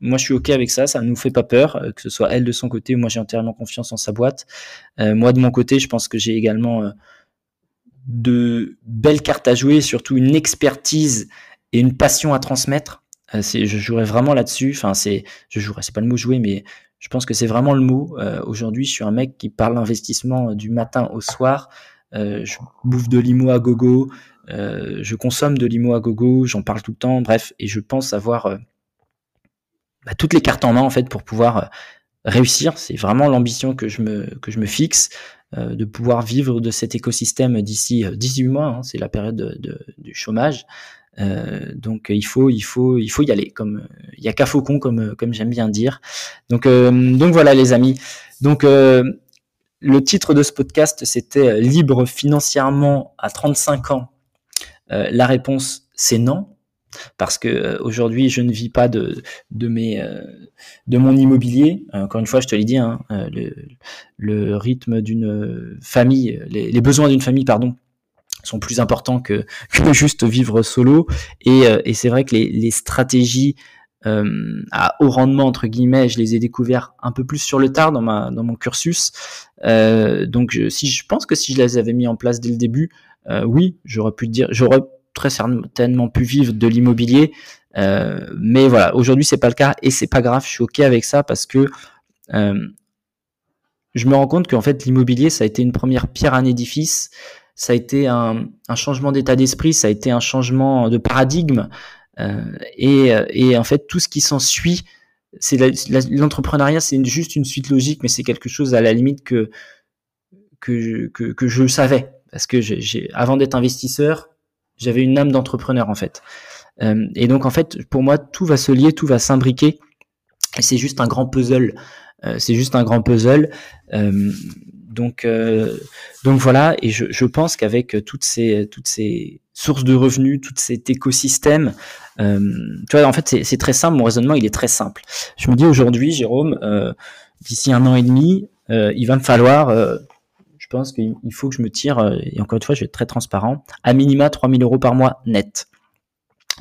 moi, je suis ok avec ça. Ça ne nous fait pas peur, que ce soit elle de son côté ou moi, j'ai entièrement confiance en sa boîte. moi, de mon côté, je pense que j'ai également de belles cartes à jouer, surtout une expertise et une passion à transmettre. Je jouerais vraiment là-dessus. Enfin, c'est, je jouerais, c'est pas le mot jouer, mais je pense que c'est vraiment le mot. Euh, aujourd'hui, je suis un mec qui parle d'investissement euh, du matin au soir. Euh, je bouffe de l'IMO à gogo. je consomme de l'IMO à gogo. J'en parle tout le temps. Bref, et je pense avoir bah, toutes les cartes en main en fait pour pouvoir réussir. C'est vraiment l'ambition que je me que je me fixe de pouvoir vivre de cet écosystème d'ici 18 mois. Hein, c'est la période de, du chômage. Euh, donc il faut, il faut, il faut y aller. Comme il y a qu'à faucon, comme comme j'aime bien dire. Donc euh, donc voilà les amis. Donc euh, le titre de ce podcast c'était libre financièrement à 35 ans. la réponse c'est non parce que aujourd'hui je ne vis pas de de mes de mon immobilier. Encore une fois, je te l'ai dit, hein, le, le, rythme d'une famille, les, les besoins d'une famille, pardon, sont plus importants *laughs* que, juste vivre solo. Et, euh, et c'est vrai que les, les stratégies à haut rendement entre guillemets, je les ai découverts un peu plus sur le tard dans ma dans mon cursus. donc si je pense que si je les avais mis en place dès le début, oui, j'aurais pu dire, j'aurais très certainement pu vivre de l'immobilier. mais voilà, aujourd'hui c'est pas le cas et c'est pas grave. Je suis ok avec ça parce que je me rends compte qu'en fait l'immobilier ça a été une première pierre à un édifice ça a été un, changement d'état d'esprit, ça a été un changement de paradigme. Euh, et, en fait, tout ce qui s'ensuit, c'est l'entrepreneuriat, c'est juste une suite logique, mais c'est quelque chose à la limite que que, que, je savais, parce que j'ai, avant d'être investisseur, j'avais une âme d'entrepreneur en fait. Euh, et donc en fait, pour moi, tout va se lier, tout va s'imbriquer. Et c'est juste un grand puzzle. Euh, c'est juste un grand puzzle. Donc, euh, donc voilà, et je, pense qu'avec toutes ces, toutes ces sources de revenus, tout cet écosystème, euh, tu vois, en fait, c'est très simple. Mon raisonnement, il est très simple. Je me dis aujourd'hui, Jérôme, euh, d'ici un an et demi, euh, il va me falloir, euh, je pense qu'il faut que je me tire, et encore une fois, je vais être très transparent, à minima 3000 euros par mois net.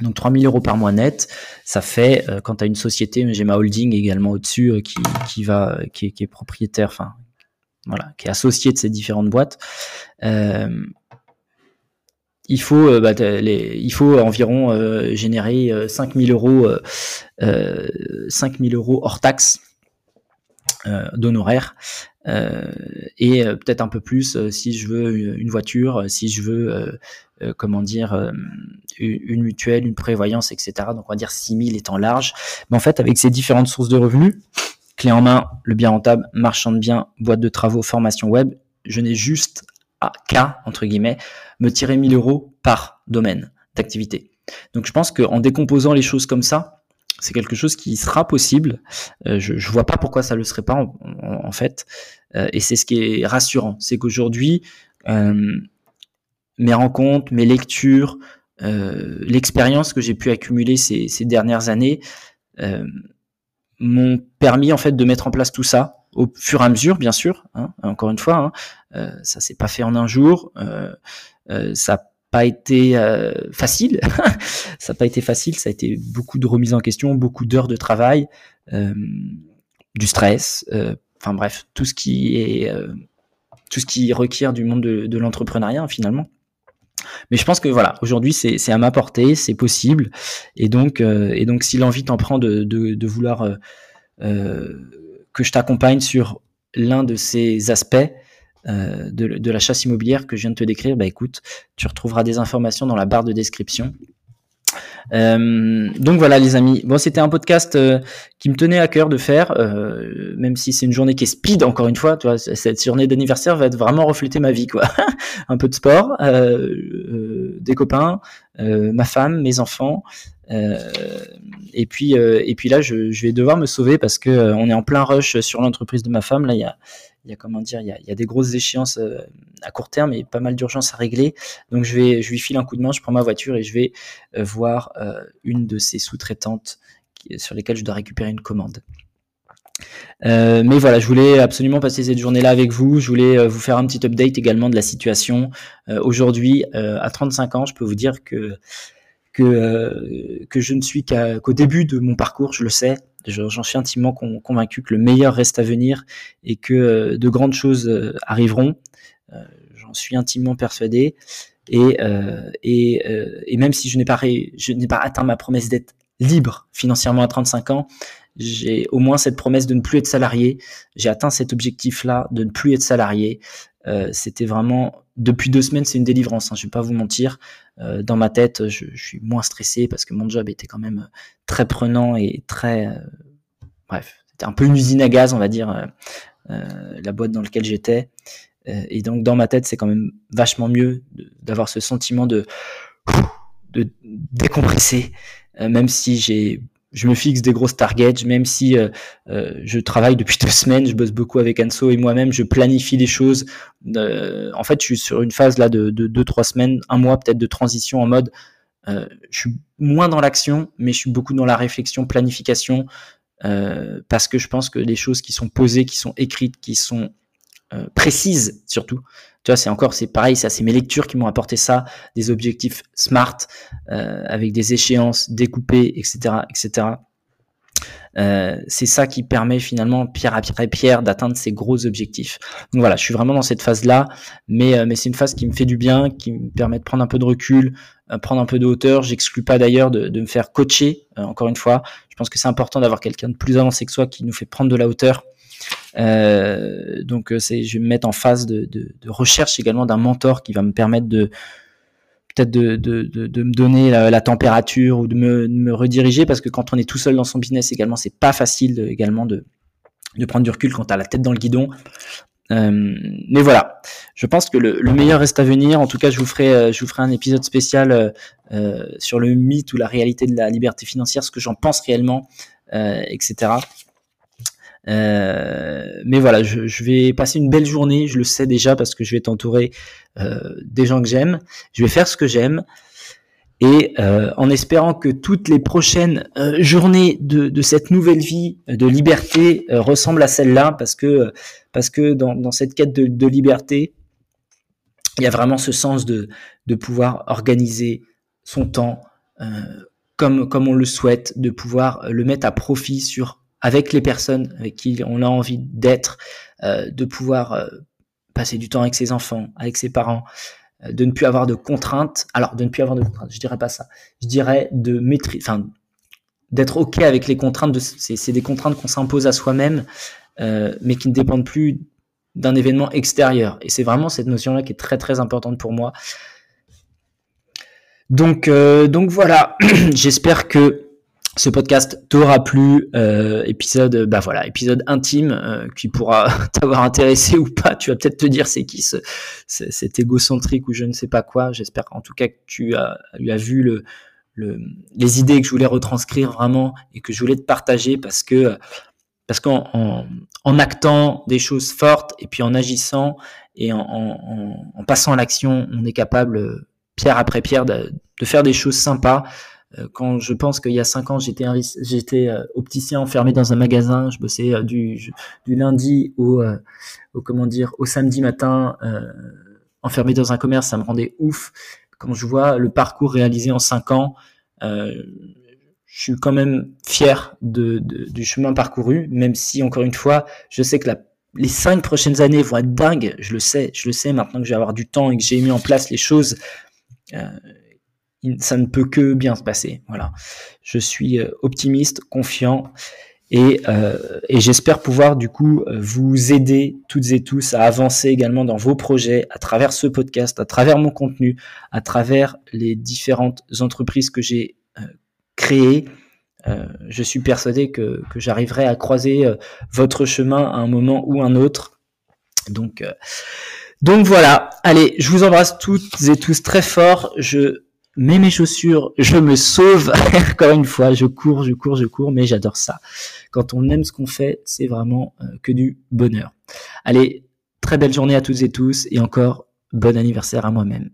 Donc 3000 euros par mois net, ça fait quand tu une société, j'ai ma holding également au-dessus qui, qui va qui est propriétaire, enfin voilà, qui est associé de ces différentes boîtes. Euh, il faut, euh, bah, les, il faut environ euh, générer 5000 euros, 5000 euros hors taxe d'honoraires et peut-être un peu plus si je veux une voiture, si je veux, comment dire, une mutuelle, une prévoyance, etc. Donc on va dire 6000 étant large. Mais en fait, avec ces différentes sources de revenus, Clé en main, le bien rentable, marchand de biens, boîte de travaux, formation web. Je n'ai juste qu'à, entre guillemets, me tirer 1000 euros par domaine d'activité. Donc je pense qu'en décomposant les choses comme ça, c'est quelque chose qui sera possible. Euh, je ne vois pas pourquoi ça ne le serait pas en, fait. Euh, et c'est ce qui est rassurant. C'est qu'aujourd'hui, euh, mes rencontres, mes lectures, l'expérience que j'ai pu accumuler ces dernières années m'ont permis en fait de mettre en place tout ça au fur et à mesure, bien sûr. Hein, encore une fois, hein, euh, ça s'est pas fait en un jour. Euh, euh, ça n'a pas été euh, facile. *laughs* ça n'a pas été facile. Ça a été beaucoup de remise en question, beaucoup d'heures de travail, du stress. Enfin bref, tout ce qui est tout ce qui requiert du monde de, de l'entrepreneuriat finalement. Mais je pense que voilà, aujourd'hui c'est à ma portée, c'est possible, et donc euh, et donc si l'envie t'en prend de, vouloir euh, euh que je t'accompagne sur l'un de ces aspects de, de, la chasse immobilière que je viens de te décrire, bah écoute, tu retrouveras des informations dans la barre de description. Euh, donc voilà les amis. Bon, c'était un podcast euh, qui me tenait à cœur de faire, euh, même si c'est une journée qui est speed. Encore une fois, tu vois, cette journée d'anniversaire va être vraiment refléter ma vie, quoi. *laughs* un peu de sport, des copains, ma femme, mes enfants. et puis et puis là, je, je, vais devoir me sauver parce que on est en plein rush sur l'entreprise de ma femme. Là, il y a il y a comment dire, il y a, des grosses échéances euh, à court terme et pas mal d'urgences à régler. Donc je vais, je lui file un coup de main, je prends ma voiture et je vais euh, voir euh, une de ces sous-traitantes sur lesquelles je dois récupérer une commande. Mais voilà, je voulais absolument passer cette journée-là avec vous. Je voulais vous faire un petit update également de la situation. Aujourd'hui, à 35 ans, je peux vous dire que, que je ne suis qu'au début de mon parcours, je le sais. J'en suis intimement convaincu que le meilleur reste à venir et que euh, de grandes choses euh, arriveront. Euh, j'en suis intimement persuadé. Et, et, et même si je n'ai pas, pas atteint ma promesse d'être libre financièrement à 35 ans, j'ai au moins cette promesse de ne plus être salarié. J'ai atteint cet objectif-là de ne plus être salarié. Euh, C'était vraiment depuis deux semaines, c'est une délivrance. Hein, je vais pas vous mentir. Euh, dans ma tête, je, je, suis moins stressé parce que mon job était quand même très prenant et très, euh, bref, c'était un peu une usine à gaz, on va dire, euh, euh, la boîte dans laquelle j'étais. et donc dans ma tête, c'est quand même vachement mieux d'avoir ce sentiment de de décompresser, même si j'ai je me fixe des grosses targets, même si euh, euh, je travaille depuis *laughs* deux semaines, je bosse beaucoup avec Anso et moi-même, je planifie les choses. Euh, en fait, je suis sur une phase là de, de deux, trois semaines, un mois peut-être de transition en mode, je suis moins dans l'action, mais je suis beaucoup dans la réflexion, planification, parce que je pense que les choses qui sont posées, qui sont écrites, qui sont précises surtout, tu vois, c'est encore, c'est pareil, ça, c'est mes lectures qui m'ont apporté ça, des objectifs smart, euh, avec des échéances découpées, etc., etc. Euh, c'est ça qui permet finalement, pierre après pierre, d'atteindre ces gros objectifs. Donc voilà, je suis vraiment dans cette phase-là, mais, euh, mais c'est une phase qui me fait du bien, qui me permet de prendre un peu de recul, euh, prendre un peu de hauteur. J'exclus pas d'ailleurs de, de, me faire coacher, encore une fois. Je pense que c'est important d'avoir quelqu'un de plus avancé que soi qui nous fait prendre de la hauteur. Donc c'est, je vais me mettre en phase de, recherche également d'un mentor qui va me permettre de peut-être de, me donner la, température ou de me, rediriger parce que quand on est tout seul dans son business également, c'est pas facile également de, prendre du recul quand tu as la tête dans le guidon. Euh, mais voilà, je pense que le, le, meilleur reste à venir. En tout cas, je vous ferai, euh, un épisode spécial euh, euh, sur le mythe ou la réalité de la liberté financière, ce que j'en pense réellement, euh, etc. Euh, mais voilà, je, vais passer une belle journée, je le sais déjà parce que je vais t'entourer euh, des gens que j'aime. Je vais faire ce que j'aime. Et euh, en espérant que toutes les prochaines journées de, cette nouvelle vie de liberté ressemblent à celle-là, parce que parce que dans, dans cette quête de, de, liberté, il y a vraiment ce sens de, de pouvoir organiser son temps comme comme on le souhaite, de pouvoir le mettre à profit sur avec les personnes avec qui on a envie d'être, euh, de pouvoir euh, passer du temps avec ses enfants, avec ses parents, euh, de ne plus avoir de contraintes. Alors, de ne plus avoir de contraintes, je dirais pas ça. Je dirais de maîtriser, enfin, d'être ok avec les contraintes. C'est, des contraintes qu'on s'impose à soi-même, mais qui ne dépendent plus d'un événement extérieur. Et c'est vraiment cette notion-là qui est très très importante pour moi. Donc, donc voilà. *clears throat* J'espère que ce podcast t'aura plu, euh, épisode, bah voilà, épisode intime euh, qui pourra *laughs* t'avoir intéressé ou pas. Tu vas peut-être te dire c'est qui ce, cet égocentrique ou je ne sais pas quoi. J'espère en tout cas que tu as, tu as vu le, le, les idées que je voulais retranscrire vraiment et que je voulais te partager parce que parce qu'en en, en, actant des choses fortes et puis en agissant et en, en, en passant à l'action, on est capable pierre après pierre de, de faire des choses sympas euh, quand je pense qu'il y a cinq ans, j'étais j'étais euh, opticien enfermé dans un magasin, je bossais euh, du, du lundi au, au comment dire au samedi matin enfermé dans un commerce, ça me rendait ouf. Quand je vois le parcours réalisé en cinq ans, je suis quand même fier de, de, du chemin parcouru, même si encore une fois, je sais que la, les cinq prochaines années vont être dingues. Je le sais, je le sais maintenant que je vais avoir du temps et que j'ai mis en place les choses. Euh, ça ne peut que bien se passer. Voilà. Je suis euh, optimiste, confiant et, euh, et j'espère pouvoir du coup euh, vous aider toutes et tous à avancer également dans vos projets à travers ce podcast, à travers mon contenu, à travers les différentes entreprises que j'ai créées. Je suis persuadé que, que j'arriverai à croiser votre chemin à un moment ou un autre. Donc, donc voilà. Allez, je vous embrasse toutes et tous très fort. Je mets mes chaussures, je me sauve. *laughs* Encore une fois, je cours, je cours, je cours, mais j'adore ça. Quand on aime ce qu'on fait, c'est vraiment euh, que du bonheur. Allez, très belle journée à toutes et tous, et encore bon anniversaire à moi-même.